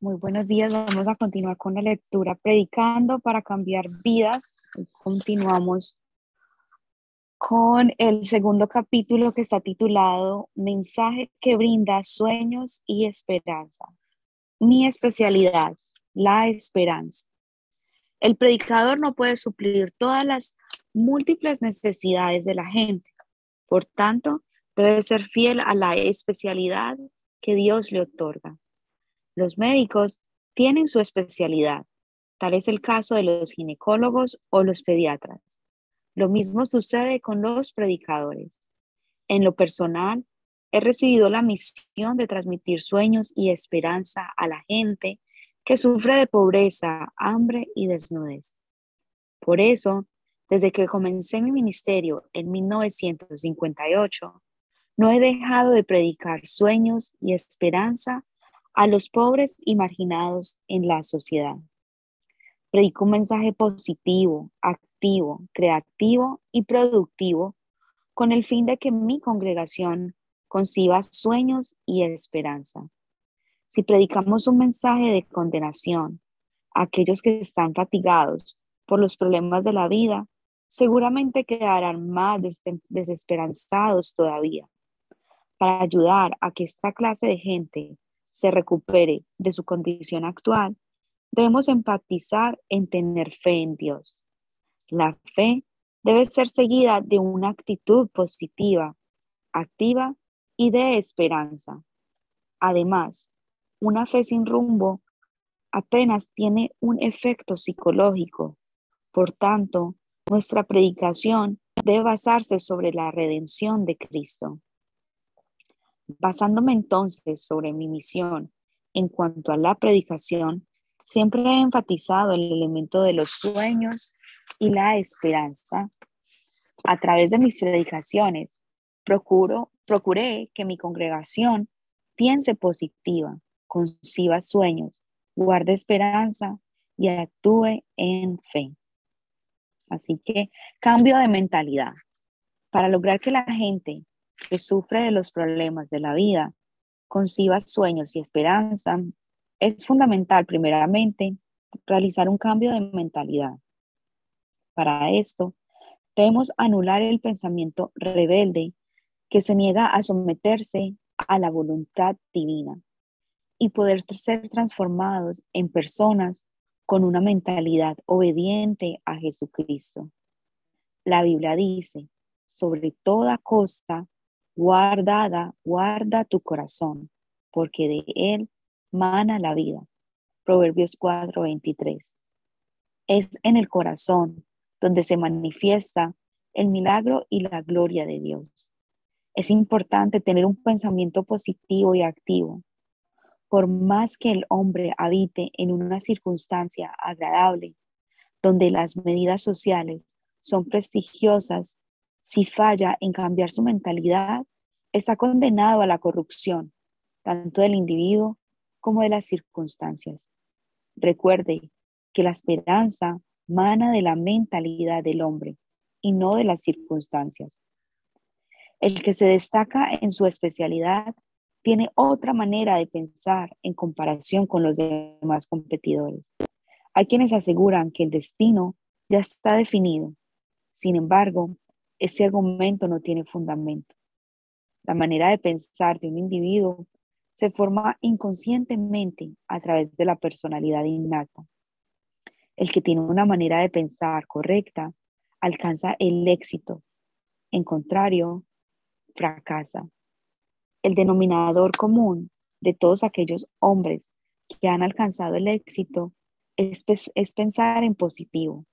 Muy buenos días. Vamos a continuar con la lectura Predicando para cambiar vidas. continuamos con el segundo capítulo que está titulado Mensaje que brinda sueños y esperanza. Mi especialidad, la esperanza. El predicador no puede suplir todas las múltiples necesidades de la gente. Por tanto, debe ser fiel a la especialidad que Dios le otorga. Los médicos tienen su especialidad. Tal es el caso de los ginecólogos o los pediatras. Lo mismo sucede con los predicadores. En lo personal, he recibido la misión de transmitir sueños y esperanza a la gente que sufre de pobreza, hambre y desnudez. Por eso, desde que comencé mi ministerio en 1958, no he dejado de predicar sueños y esperanza a los pobres y marginados en la sociedad. Predico un mensaje positivo, activo, creativo y productivo con el fin de que mi congregación conciba sueños y esperanza. Si predicamos un mensaje de condenación a aquellos que están fatigados por los problemas de la vida, seguramente quedarán más desesperanzados todavía. Para ayudar a que esta clase de gente se recupere de su condición actual, debemos empatizar en tener fe en Dios. La fe debe ser seguida de una actitud positiva, activa y de esperanza. Además, una fe sin rumbo apenas tiene un efecto psicológico. Por tanto, nuestra predicación debe basarse sobre la redención de Cristo. Basándome entonces sobre mi misión en cuanto a la predicación, siempre he enfatizado el elemento de los sueños y la esperanza. A través de mis predicaciones, procuro, procuré que mi congregación piense positiva, conciba sueños, guarde esperanza y actúe en fe. Así que cambio de mentalidad. Para lograr que la gente que sufre de los problemas de la vida conciba sueños y esperanza, es fundamental primeramente realizar un cambio de mentalidad. Para esto, debemos anular el pensamiento rebelde que se niega a someterse a la voluntad divina y poder ser transformados en personas con una mentalidad obediente a Jesucristo. La Biblia dice, sobre toda cosa, guardada, guarda tu corazón, porque de él mana la vida. Proverbios 4:23. Es en el corazón donde se manifiesta el milagro y la gloria de Dios. Es importante tener un pensamiento positivo y activo. Por más que el hombre habite en una circunstancia agradable, donde las medidas sociales son prestigiosas si falla en cambiar su mentalidad, está condenado a la corrupción, tanto del individuo como de las circunstancias. Recuerde que la esperanza mana de la mentalidad del hombre y no de las circunstancias. El que se destaca en su especialidad tiene otra manera de pensar en comparación con los demás competidores. Hay quienes aseguran que el destino ya está definido. Sin embargo, ese argumento no tiene fundamento. La manera de pensar de un individuo se forma inconscientemente a través de la personalidad innata. El que tiene una manera de pensar correcta alcanza el éxito. En contrario, fracasa. El denominador común de todos aquellos hombres que han alcanzado el éxito es, es pensar en positivo.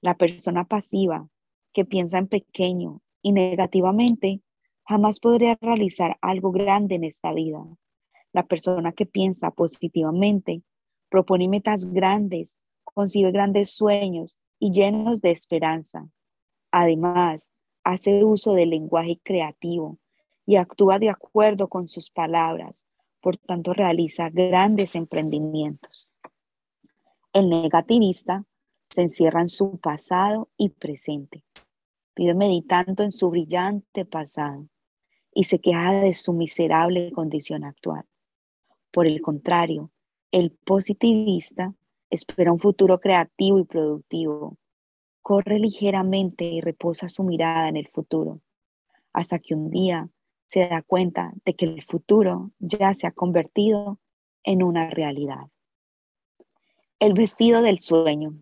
La persona pasiva que piensa en pequeño y negativamente jamás podría realizar algo grande en esta vida. La persona que piensa positivamente propone metas grandes, concibe grandes sueños y llenos de esperanza. Además, hace uso del lenguaje creativo y actúa de acuerdo con sus palabras, por tanto realiza grandes emprendimientos. El negativista se encierra en su pasado y presente vive meditando en su brillante pasado y se queja de su miserable condición actual. Por el contrario, El positivista espera un futuro creativo y productivo. Corre ligeramente y reposa su mirada en el futuro, hasta que un día se da cuenta de que el futuro ya se ha convertido en una realidad. El vestido del sueño.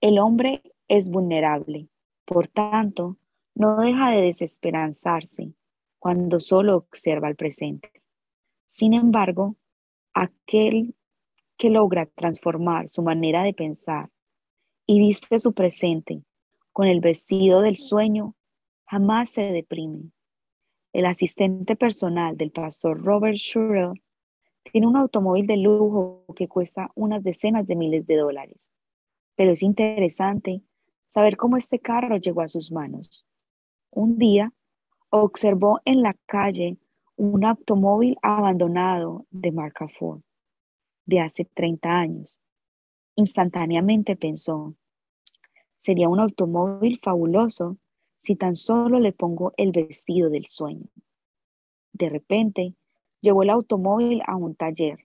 El hombre es vulnerable, por tanto, no deja de desesperanzarse cuando solo observa el presente. Sin embargo, aquel que logra transformar su manera de pensar y viste su presente con el vestido del sueño, jamás se deprime. El asistente personal del pastor Robert Shurrell tiene un automóvil de lujo que cuesta unas decenas de miles de dólares. Pero es interesante saber cómo este carro llegó a sus manos. Un día observó en la calle un automóvil abandonado de marca Ford de hace 30 años. Instantáneamente pensó, sería un automóvil fabuloso si tan solo le pongo el vestido del sueño. De repente, llevó el automóvil a un taller,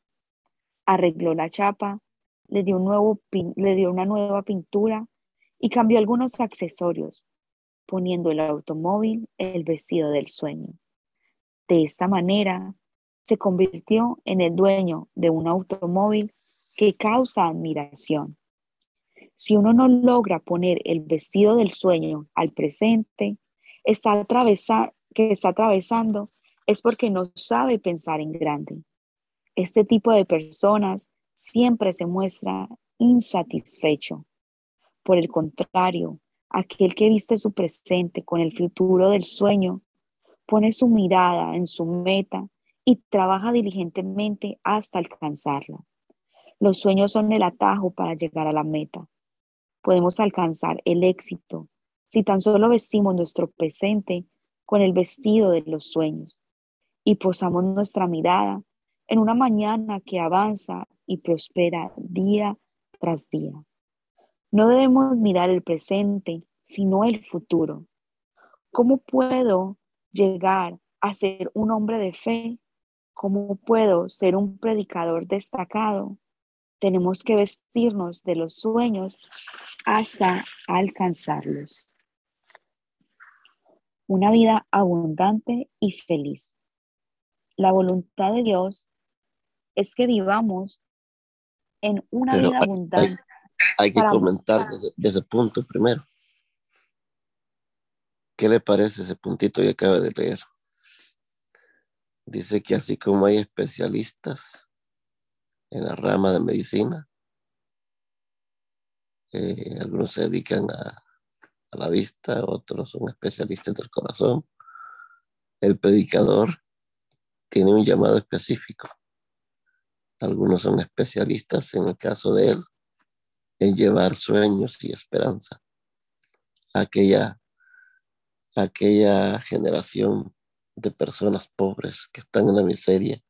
arregló la chapa, le dio, un nuevo le dio una nueva pintura y cambió algunos accesorios, poniendo el automóvil el vestido del sueño. De esta manera, se convirtió en el dueño de un automóvil que causa admiración. Si uno no logra poner el vestido del sueño al presente, está que está atravesando es porque no sabe pensar en grande. Este tipo de personas siempre se muestra insatisfecho. Por el contrario, aquel que viste su presente con el futuro del sueño, pone su mirada en su meta y trabaja diligentemente hasta alcanzarla. Los sueños son el atajo para llegar a la meta. Podemos alcanzar el éxito si tan solo vestimos nuestro presente con el vestido de los sueños y posamos nuestra mirada en una mañana que avanza y prospera día tras día. No debemos mirar el presente, sino el futuro. ¿Cómo puedo llegar a ser un hombre de fe? ¿Cómo puedo ser un predicador destacado? Tenemos que vestirnos de los sueños hasta alcanzarlos. Una vida abundante y feliz. La voluntad de Dios es que vivamos en una vida abundante. Hay, que comentar desde, desde, el punto primero. ¿Qué le parece ese puntito que acaba de leer? Dice que así como hay especialistas en la rama de medicina, eh, algunos se dedican a, a la vista, otros son especialistas del corazón. El predicador tiene un llamado específico. Algunos son especialistas, en el caso de él, en llevar sueños y esperanza a aquella, aquella generación de personas pobres que están en la miseria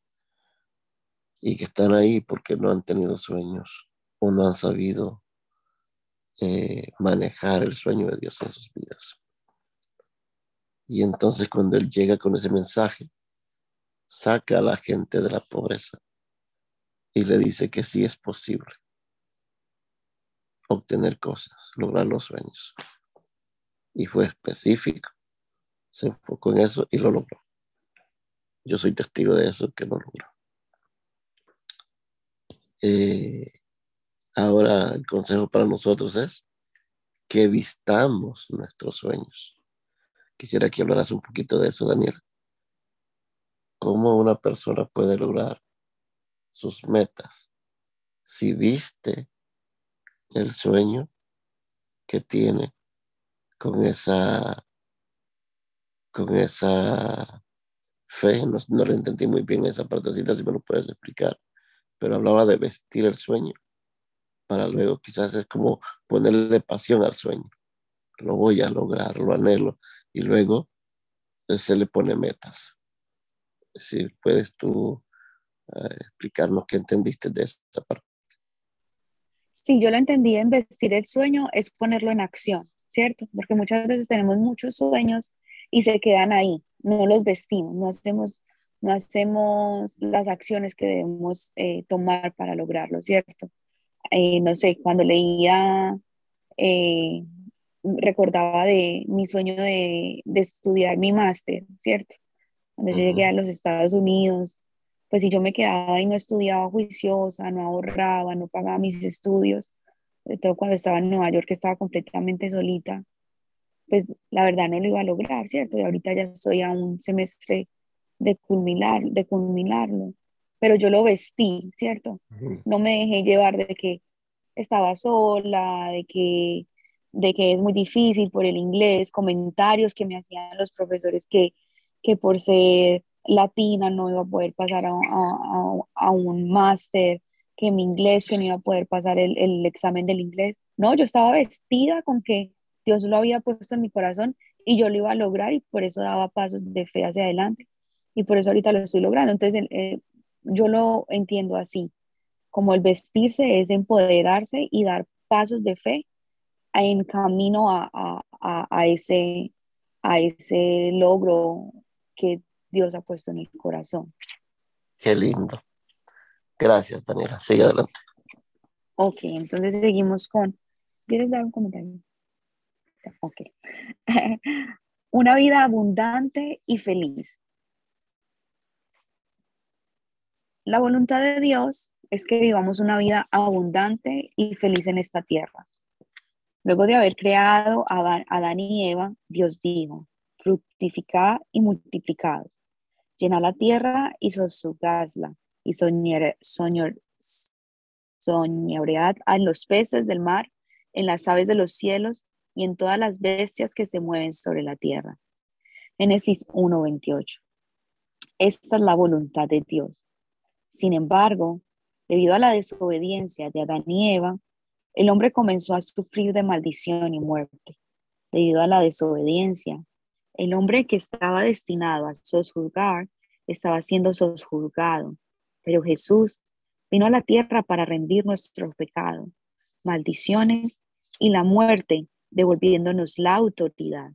y que están ahí porque no han tenido sueños o no han sabido eh, manejar el sueño de Dios en sus vidas. Y entonces cuando Él llega con ese mensaje, saca a la gente de la pobreza y le dice que sí es posible obtener cosas, lograr los sueños. Y fue específico se enfocó en eso y lo logró. Yo soy testigo de eso que lo logró. Eh, ahora el consejo para nosotros es que vistamos nuestros sueños. Quisiera que hablaras un poquito de eso, Daniel. ¿Cómo una persona puede lograr sus metas si viste el sueño que tiene con esa con esa fe, no, no le entendí muy bien esa partecita, si me lo puedes explicar, pero hablaba de vestir el sueño, para luego quizás es como ponerle pasión al sueño, lo voy a lograr, lo anhelo, y luego se le pone metas. Si puedes tú eh, explicarnos qué entendiste de esa parte. Sí, yo lo entendí en vestir el sueño es ponerlo en acción, ¿cierto? Porque muchas veces tenemos muchos sueños y se quedan ahí, no los vestimos, no hacemos, no hacemos las acciones que debemos eh, tomar para lograrlo, ¿cierto? Eh, no sé, cuando leía, eh, recordaba de mi sueño de, estudiar mi máster, ¿cierto? Cuando yo llegué a los Estados Unidos, pues si yo me quedaba y no estudiaba juiciosa, no ahorraba, no pagaba mis estudios, sobre todo cuando estaba en Nueva York, que estaba completamente solita, pues la verdad no lo iba a lograr, ¿cierto? Y ahorita ya estoy a un semestre de, culminar, de culminarlo, pero yo lo vestí, ¿cierto? No me dejé llevar de que estaba sola, de que, de que es muy difícil por el inglés, comentarios que me hacían los profesores que, que por ser latina no iba a poder pasar a, a, a un máster, que mi inglés, que no iba a poder pasar el, el examen del inglés. No, yo estaba vestida con que Dios lo había puesto en mi corazón y yo lo iba a lograr y por eso daba pasos de fe hacia adelante y por eso ahorita lo estoy logrando. Entonces, eh, yo lo entiendo así, como el vestirse es empoderarse y dar pasos de fe en camino a, a, a, ese, a ese logro que Dios ha puesto en el corazón. Qué lindo. Gracias, Daniela. Sigue adelante. Ok, entonces seguimos con... ¿Quieres dar un comentario? Ok. Una vida abundante y feliz. La voluntad de Dios es que vivamos una vida abundante y feliz en esta tierra. Luego de haber creado a Adán y Eva, Dios dijo, fructificad y multiplicad, llena la tierra y sosúgasla, y soñar, soñoread a los peces del mar, en las aves de los cielos y en todas las bestias que se mueven sobre la tierra. Génesis 1:28. Esta es la voluntad de Dios sin embargo, debido a la desobediencia de Adán y Eva, el hombre comenzó a sufrir de maldición y muerte. Debido a la desobediencia, el hombre que estaba destinado a sojuzgar estaba siendo sojuzgado, pero Jesús vino a la tierra para rendir nuestro pecado, maldiciones y la muerte, devolviéndonos la autoridad.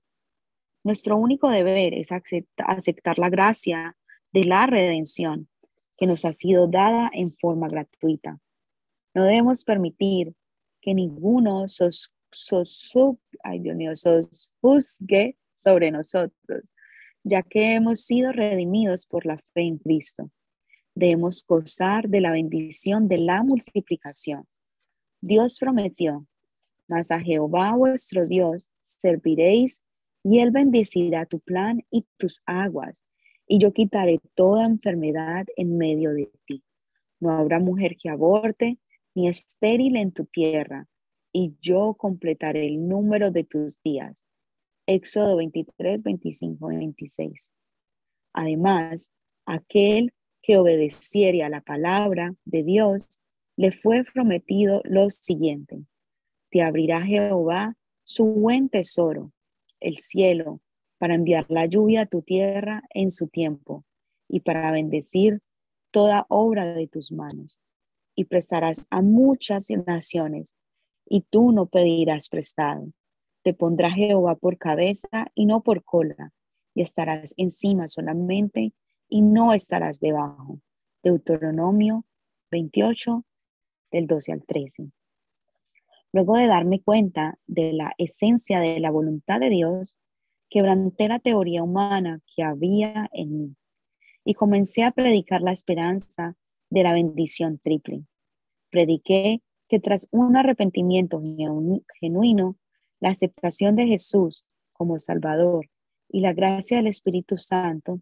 Nuestro único deber es aceptar la gracia de la redención que nos ha sido dada en forma gratuita. No debemos permitir que ninguno sos, sos, ay Dios mío, juzgue sobre nosotros, ya que hemos sido redimidos por la fe en Cristo. Debemos gozar de la bendición de la multiplicación. Dios prometió, mas a Jehová vuestro Dios serviréis y él bendecirá tu plan y tus aguas y yo quitaré toda enfermedad en medio de ti. No habrá mujer que aborte ni estéril en tu tierra, y yo completaré el número de tus días. Éxodo 23, 25 y 26. Además, aquel que obedeciere a la palabra de Dios, le fue prometido lo siguiente. Te abrirá Jehová su buen tesoro, el cielo, para enviar la lluvia a tu tierra en su tiempo y para bendecir toda obra de tus manos. Y prestarás a muchas naciones, y tú no pedirás prestado. Te pondrá Jehová por cabeza y no por cola, y estarás encima solamente y no estarás debajo. Deuteronomio 28, del 12 al 13. Luego de darme cuenta de la esencia de la voluntad de Dios, quebranté la teoría humana que había en mí y comencé a predicar la esperanza de la bendición triple. Prediqué que tras un arrepentimiento genuino, la aceptación de Jesús como Salvador y la gracia del Espíritu Santo,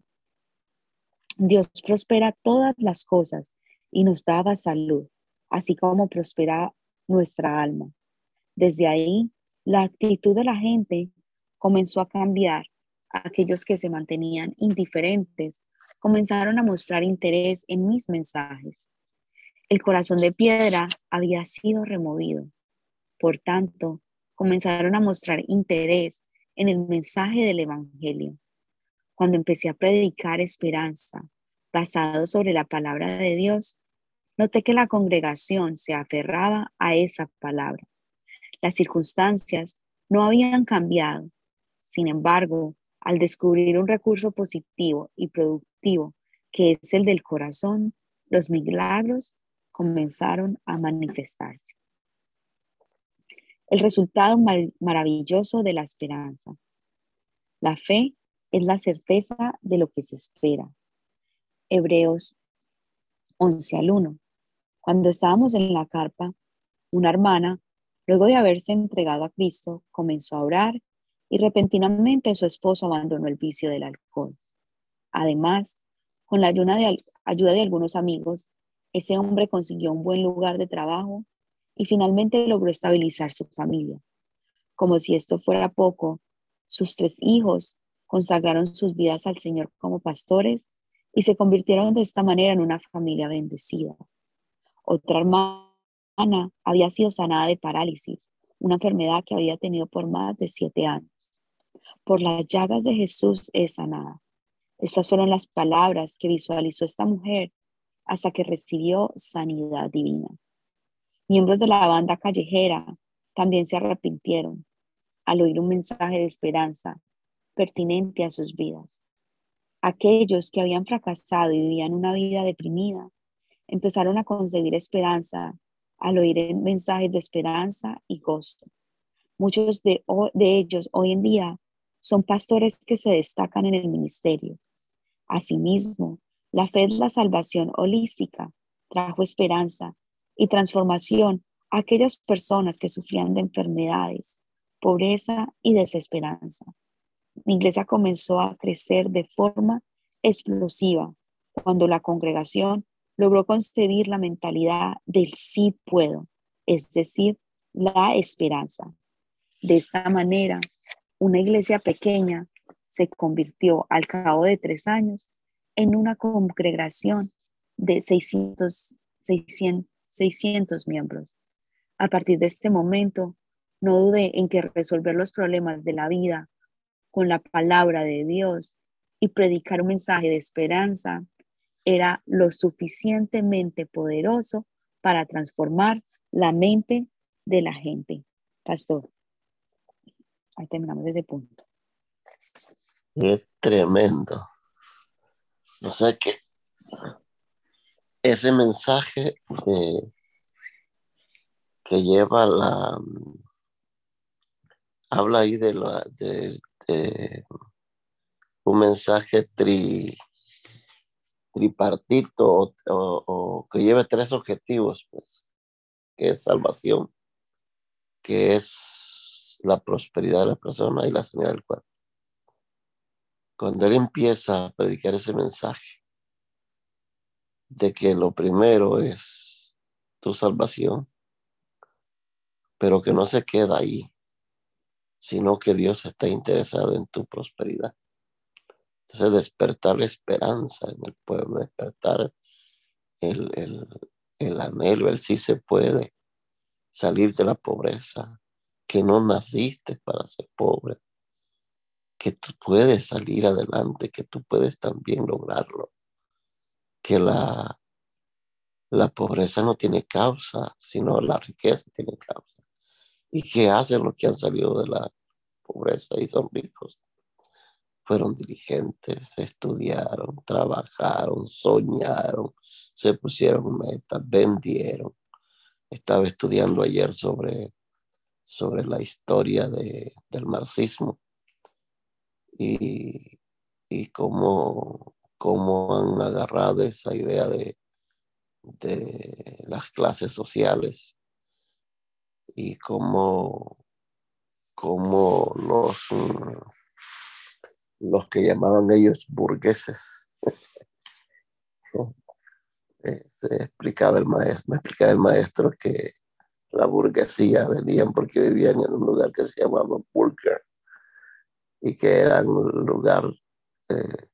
Dios prospera todas las cosas y nos daba salud, así como prospera nuestra alma. Desde ahí, la actitud de la gente comenzó a cambiar. Aquellos que se mantenían indiferentes comenzaron a mostrar interés en mis mensajes. El corazón de piedra había sido removido. Por tanto, comenzaron a mostrar interés en el mensaje del Evangelio. Cuando empecé a predicar esperanza basado sobre la palabra de Dios, noté que la congregación se aferraba a esa palabra. Las circunstancias no habían cambiado, sin embargo, al descubrir un recurso positivo y productivo que es el del corazón, los milagros comenzaron a manifestarse. El resultado maravilloso de la esperanza. La fe es la certeza de lo que se espera. Hebreos 11 al 1. Cuando estábamos en la carpa, una hermana, luego de haberse entregado a Cristo, comenzó a orar y repentinamente su esposo abandonó el vicio del alcohol. Además, con la ayuda de, ayuda de algunos amigos, ese hombre consiguió un buen lugar de trabajo y finalmente logró estabilizar su familia. Como si esto fuera poco, sus tres hijos consagraron sus vidas al Señor como pastores y se convirtieron de esta manera en una familia bendecida. Otra hermana había sido sanada de parálisis, una enfermedad que había tenido por más de siete años. Por las llagas de Jesús es sanada. Estas fueron las palabras que visualizó esta mujer hasta que recibió sanidad divina. Miembros de la banda callejera también se arrepintieron al oír un mensaje de esperanza pertinente a sus vidas. Aquellos que habían fracasado y vivían una vida deprimida empezaron a concebir esperanza al oír mensajes de esperanza y gozo. Muchos de, ellos hoy en día son pastores que se destacan en el ministerio. Asimismo, la fe es la salvación holística, trajo esperanza y transformación a aquellas personas que sufrían de enfermedades, pobreza y desesperanza. La iglesia comenzó a crecer de forma explosiva cuando la congregación logró concebir la mentalidad del sí puedo, es decir, la esperanza. De esta manera, una iglesia pequeña se convirtió al cabo de tres años en una congregación de 600, 600, 600 miembros. A partir de este momento, no dude en que resolver los problemas de la vida con la palabra de Dios y predicar un mensaje de esperanza era lo suficientemente poderoso para transformar la mente de la gente. Pastor, ahí terminamos ese punto. Es tremendo. O sea que ese mensaje que lleva la habla ahí de, la, de, un mensaje tri, tripartito o, que lleve tres objetivos, pues, que es salvación, que es la prosperidad de la persona y la sanidad del cuerpo. Cuando él empieza a predicar ese mensaje de que lo primero es tu salvación, pero que no se queda ahí, sino que Dios está interesado en tu prosperidad. Entonces, despertar la esperanza en el pueblo, despertar el, el, el anhelo, el sí se puede, salir de la pobreza, que no naciste para ser pobre, que tú puedes salir adelante, que tú puedes también lograrlo, que la, la pobreza no tiene causa, sino la riqueza tiene causa. Y que hacen los que han salido de la pobreza y son ricos. Fueron diligentes, estudiaron, trabajaron, soñaron, se pusieron metas, vendieron. Estaba estudiando ayer sobre, sobre la historia de, del marxismo y, y cómo, cómo han agarrado esa idea de, de las clases sociales y cómo, cómo los, los que llamaban ellos burgueses. Eh, explicaba el maestro, me explicaba el maestro que la burguesía venían porque vivían en un lugar que se llamaba Burger y que era un lugar eh,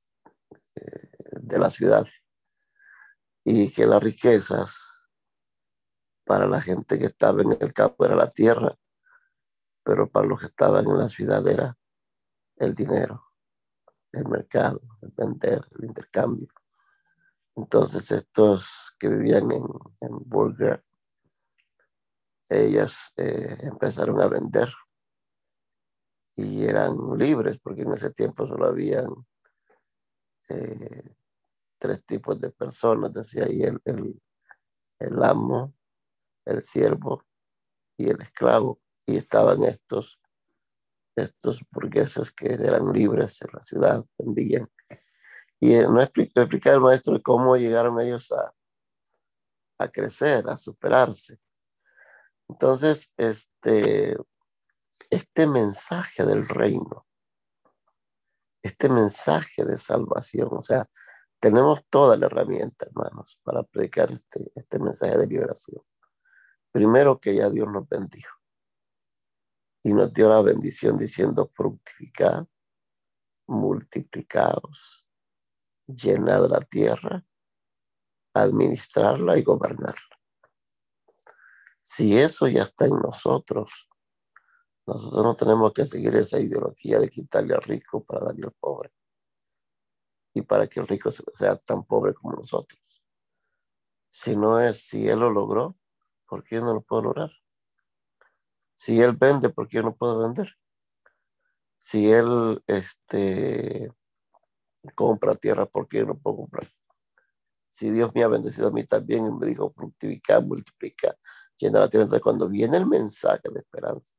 de la ciudad y que las riquezas para la gente que estaba en el campo era la tierra, pero para los que estaban en la ciudad era el dinero, el mercado, el vender, el intercambio. Entonces estos que vivían en, en Burger, ellas eh, empezaron a vender y eran libres porque en ese tiempo solo habían eh, tres tipos de personas, decía ahí el, el, amo, el siervo y el esclavo. Y estaban estos, estos burgueses que eran libres en la ciudad, vendían. Y no explicaba el maestro cómo llegaron ellos a, a crecer, a superarse. Entonces, este, este mensaje del reino, este mensaje de salvación, o sea, tenemos toda la herramienta, hermanos, para predicar este, este mensaje de liberación. Primero que ya Dios nos bendijo y nos dio la bendición diciendo fructificad, multiplicados, llenad la tierra, administrarla y gobernarla. Si eso ya está en nosotros, nosotros no tenemos que seguir esa ideología de quitarle al rico para darle al pobre y para que el rico sea tan pobre como nosotros. Si no es, si él lo logró, ¿por qué yo no lo puedo lograr? Si él vende, ¿por qué yo no puedo vender? Si él este, compra tierra, ¿por qué yo no puedo comprar? Si Dios me ha bendecido a mí también y me dijo fructificar, multiplicar, llenar la tierra. Entonces, cuando viene el mensaje de esperanza,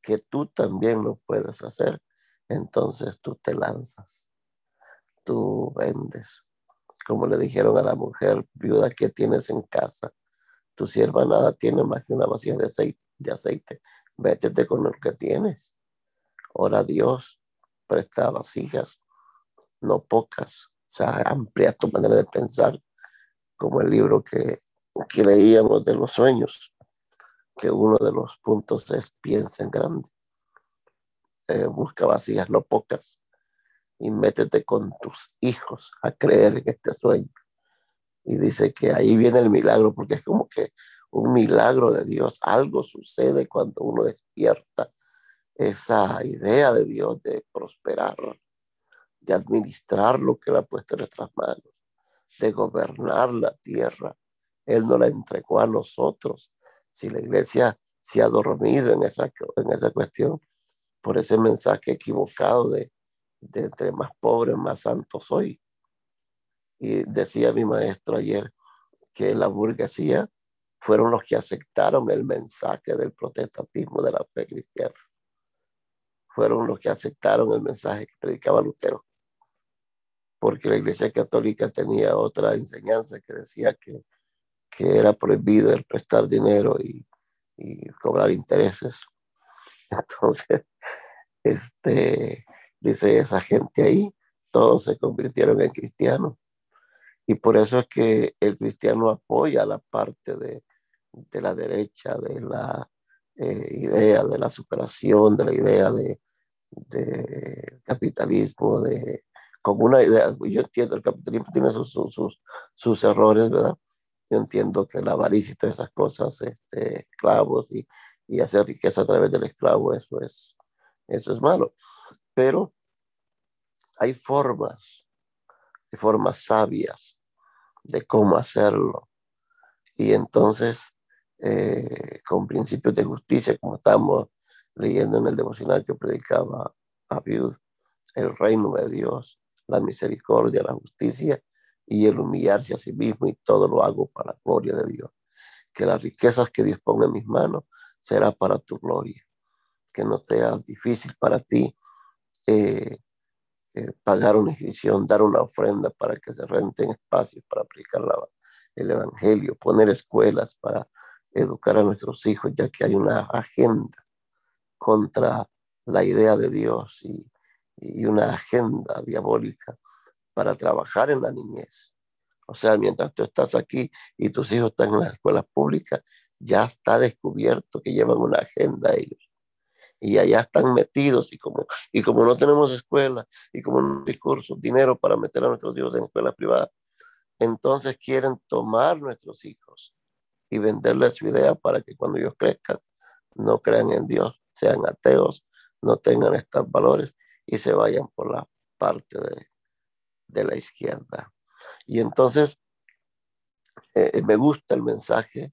que tú también lo puedes hacer, entonces tú te lanzas, tú vendes. Como le dijeron a la mujer viuda que tienes en casa, tu sierva nada tiene más que una vasija de aceite. Vétete con lo que tienes. Ora Dios, presta vasijas, no pocas. O sea, amplia tu manera de pensar, como el libro que, que leíamos de los sueños, que uno de los puntos es piensa en grande. Eh, busca vasijas, no pocas, y métete con tus hijos a creer en este sueño y dice que ahí viene el milagro, porque es como que un milagro de Dios. Algo sucede cuando uno despierta esa idea de Dios de prosperar, de administrar lo que le ha puesto en nuestras manos, de gobernar la tierra. Él no la entregó a nosotros. Si la iglesia se ha dormido en esa, en esa cuestión, por ese mensaje equivocado de, de entre más pobres, más santos soy. Y decía mi maestro ayer que la burguesía fueron los que aceptaron el mensaje del protestantismo de la fe cristiana. Fueron los que aceptaron el mensaje que predicaba Lutero. Porque la Iglesia Católica tenía otra enseñanza que decía que, que era prohibido el prestar dinero y cobrar intereses. Entonces, este, dice esa gente ahí, todos se convirtieron en cristianos y por eso es que el cristiano apoya la parte de, de la derecha, de la eh, idea de la superación, de la idea de, de capitalismo, de como una idea, yo entiendo, el capitalismo tiene sus, sus, sus, errores, ¿verdad? Yo entiendo que la avaricia y todas esas cosas, este, esclavos y, y hacer riqueza a través del esclavo, eso es, eso es malo. Pero hay formas formas sabias de cómo hacerlo. Y entonces, eh, con principios de justicia, como estamos leyendo en el devocional que predicaba Abiud, el reino de Dios, la misericordia, la justicia y el humillarse a sí mismo y todo lo hago para la gloria de Dios. Que las riquezas que Dios ponga en mis manos será para tu gloria. Que no sea difícil para ti eh, eh, pagar una inscripción, dar una ofrenda para que se renten espacios para aplicar el Evangelio, poner escuelas para educar a nuestros hijos, ya que hay una agenda contra la idea de Dios y, y una agenda diabólica para trabajar en la niñez. O sea, mientras tú estás aquí y tus hijos están en las escuelas públicas, ya está descubierto que llevan una agenda ellos y allá están metidos y como, y como no tenemos escuela y como no hay cursos, dinero para meter a nuestros hijos en escuelas privadas, entonces quieren tomar nuestros hijos y venderles su idea para que cuando ellos crezcan no crean en Dios, sean ateos, no tengan estos valores y se vayan por la parte de, de la izquierda. Y entonces eh, me gusta el mensaje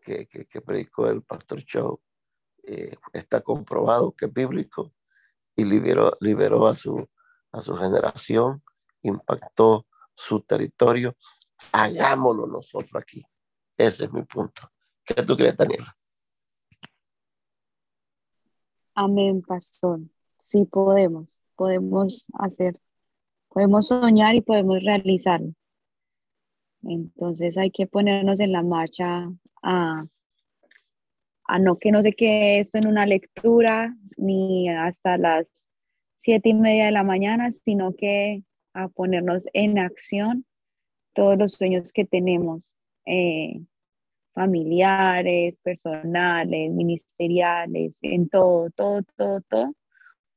que, que, que predicó el pastor Show eh, está comprobado que es bíblico y liberó, liberó a, su, a su generación, impactó su territorio, hagámoslo nosotros aquí. Ese es mi punto. ¿Qué tú crees, Daniela? Amén, pastor. Sí podemos, podemos hacer, podemos soñar y podemos realizarlo. Entonces hay que ponernos en la marcha a, a no que no se quede esto en una lectura ni hasta las siete y media de la mañana, sino que a ponernos en acción todos los sueños que tenemos, eh, familiares, personales, ministeriales, en todo, todo, todo, todo.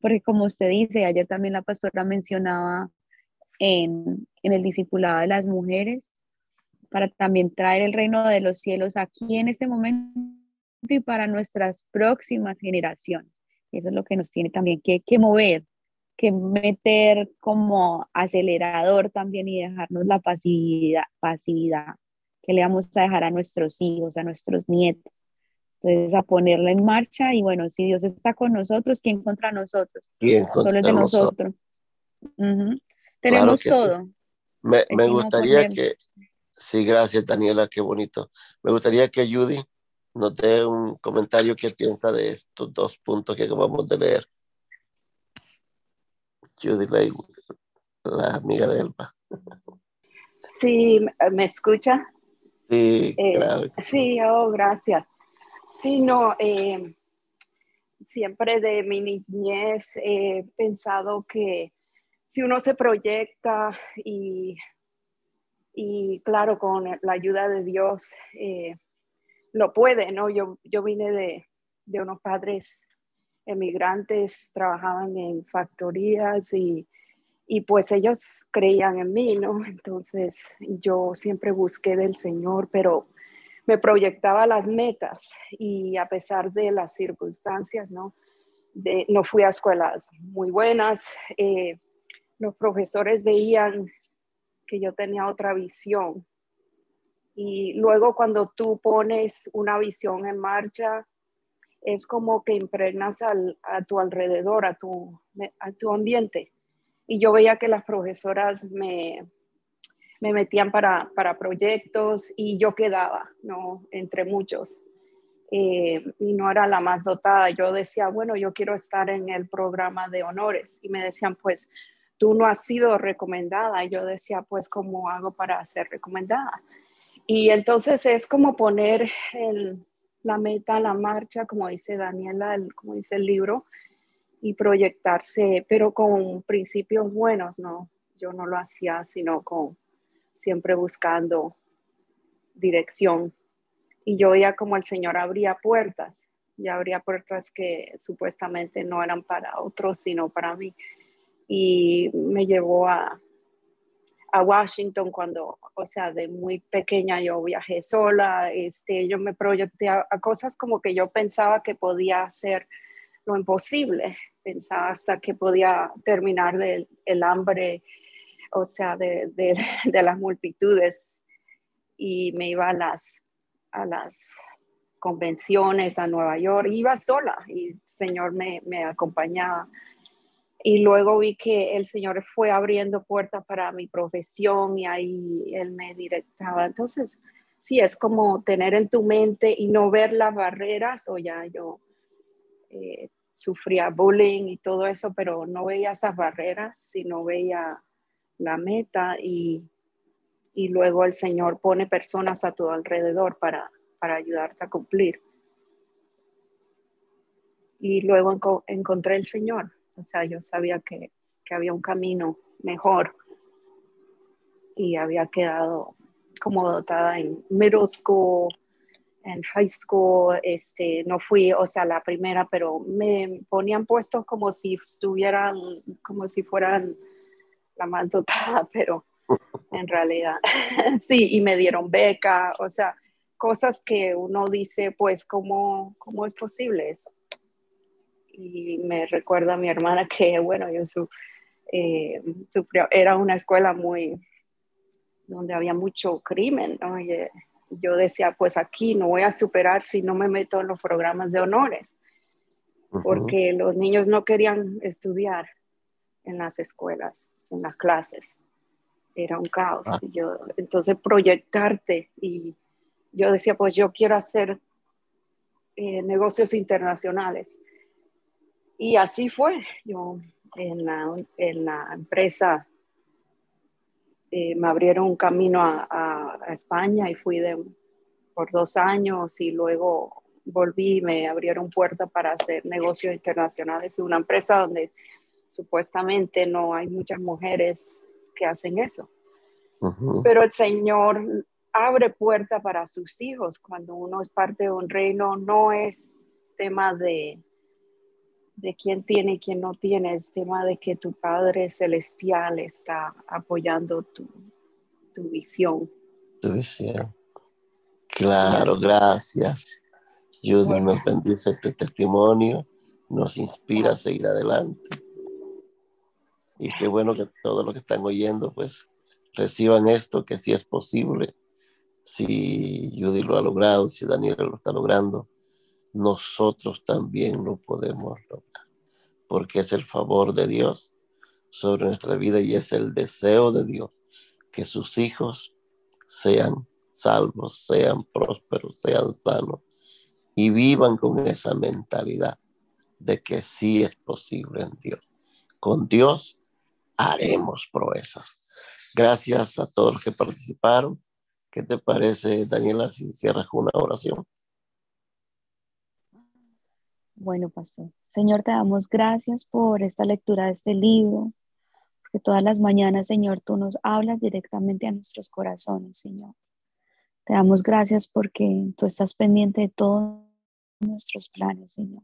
Porque como usted dice, ayer también la pastora mencionaba en, en el discipulado de las mujeres, para también traer el reino de los cielos aquí en este momento y para nuestras próximas generaciones. Eso es lo que nos tiene también que, que mover, que meter como acelerador también y dejarnos la pasividad, pasividad que le vamos a dejar a nuestros hijos, a nuestros nietos. Entonces, a ponerla en marcha y bueno, si Dios está con nosotros, ¿quién contra nosotros? ¿Quién contra Solo es de nosotros. Tenemos todo. Me, me gustaría que, sí, gracias Daniela, qué bonito. Me gustaría que Judy nos dé un comentario que piensa de estos dos puntos que acabamos de leer. Judy, la, amiga de Elba. Sí, ¿me escucha? Sí, eh, claro. Sí, oh, gracias. Sí, no, eh, siempre de mi niñez he pensado que si uno se proyecta y, y claro, con la ayuda de Dios, eh, lo puede, ¿no? Yo, yo vine de, de unos padres emigrantes, trabajaban en factorías y, y pues ellos creían en mí, ¿no? Entonces yo siempre busqué del Señor, pero me proyectaba las metas y a pesar de las circunstancias, ¿no? No fui a escuelas muy buenas, eh, los profesores veían que yo tenía otra visión. Y luego cuando tú pones una visión en marcha, es como que impregnas al, a tu alrededor, a tu, a tu ambiente. Y yo veía que las profesoras me, me metían para, para, proyectos y yo quedaba, ¿no? Entre muchos. Eh, y no era la más dotada. Yo decía, bueno, yo quiero estar en el programa de honores. Y me decían, pues, tú no has sido recomendada. Y yo decía, pues, ¿cómo hago para ser recomendada? Y entonces es como poner el, la meta, la marcha, como dice Daniela, como dice el libro, y proyectarse, pero con principios buenos, ¿no? Yo no lo hacía, sino con siempre buscando dirección. Y yo veía como el Señor abría puertas, y abría puertas que supuestamente no eran para otros, sino para mí. Y me llevó a, a Washington cuando, o sea, de muy pequeña yo viajé sola, este, yo me proyecté a, cosas como que yo pensaba que podía hacer lo imposible, pensaba hasta que podía terminar del el hambre, o sea, de, de, de, las multitudes y me iba a las, a las convenciones a Nueva York, iba sola y el Señor me, me acompañaba y luego vi que el Señor fue abriendo puertas para mi profesión y ahí Él me directaba. Entonces, sí, es como tener en tu mente y no ver las barreras, o ya yo eh, sufría bullying y todo eso, pero no veía esas barreras, sino veía la meta y, y luego el Señor pone personas a tu alrededor para, para ayudarte a cumplir. Y luego encontré el Señor o sea, yo sabía que, había un camino mejor y había quedado como dotada en middle school, en high school, este, no fui, o sea, la primera, pero me ponían puestos como si estuvieran, como si fueran la más dotada, pero en realidad sí, y me dieron beca, o sea, cosas que uno dice, pues, ¿cómo, cómo es posible eso? Y me recuerda a mi hermana que, bueno, yo su, eh, sufrió, era una escuela muy, donde había mucho crimen, ¿no? Y, eh, yo decía, pues aquí no voy a superar si no me meto en los programas de honores, porque los niños no querían estudiar en las escuelas, en las clases. era un caos. Ah. yo, entonces proyectarte y yo decía, pues yo quiero hacer eh, negocios internacionales. Y así fue. Yo en la, en la empresa eh, me abrieron un camino a, a, España y fui de, por dos años y luego volví y me abrieron puerta para hacer negocios internacionales en una empresa donde supuestamente no hay muchas mujeres que hacen eso. Pero el Señor abre puerta para sus hijos. Cuando uno es parte de un reino, no es tema de, de quién tiene y quién no tiene, es tema de que tu Padre Celestial está apoyando tu, tu visión. Tu visión. Claro, gracias. Judy nos bendice este testimonio, nos inspira a seguir adelante. Y qué bueno que todos los que están oyendo, pues reciban esto, que si es posible, si Judy lo ha logrado, si Daniel lo está logrando, nosotros también lo podemos lograr, porque es el favor de Dios sobre nuestra vida y es el deseo de Dios que sus hijos sean salvos, sean prósperos, sean sanos y vivan con esa mentalidad de que sí es posible en Dios. Con Dios haremos proezas. Gracias a todos los que participaron. ¿Qué te parece, Daniela, si cierras una oración? Bueno, pastor. Señor, te damos gracias por esta lectura de este libro, porque todas las mañanas, Señor, tú nos hablas directamente a nuestros corazones, Señor. Te damos gracias porque tú estás pendiente de todos nuestros planes, Señor.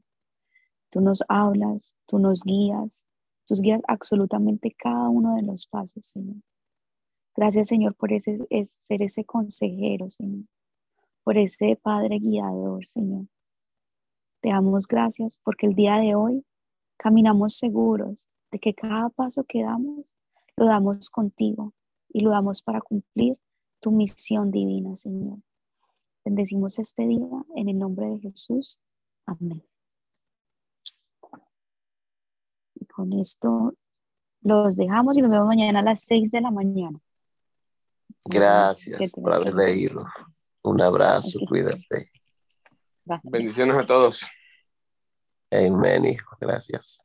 Tú nos hablas, tú nos guías, tú guías absolutamente cada uno de los pasos, Señor. Gracias, Señor, por ese, ser ese consejero, Señor, por ese Padre guiador, Señor. Te damos gracias porque el día de hoy caminamos seguros de que cada paso que damos lo damos contigo y lo damos para cumplir tu misión divina, Señor. Bendecimos este día en el nombre de Jesús. Amén. Y con esto los dejamos y nos vemos mañana a las 6 de la mañana. Gracias por haber leído. Un abrazo, cuídate. Bendiciones a todos. Amén, hijo. Gracias.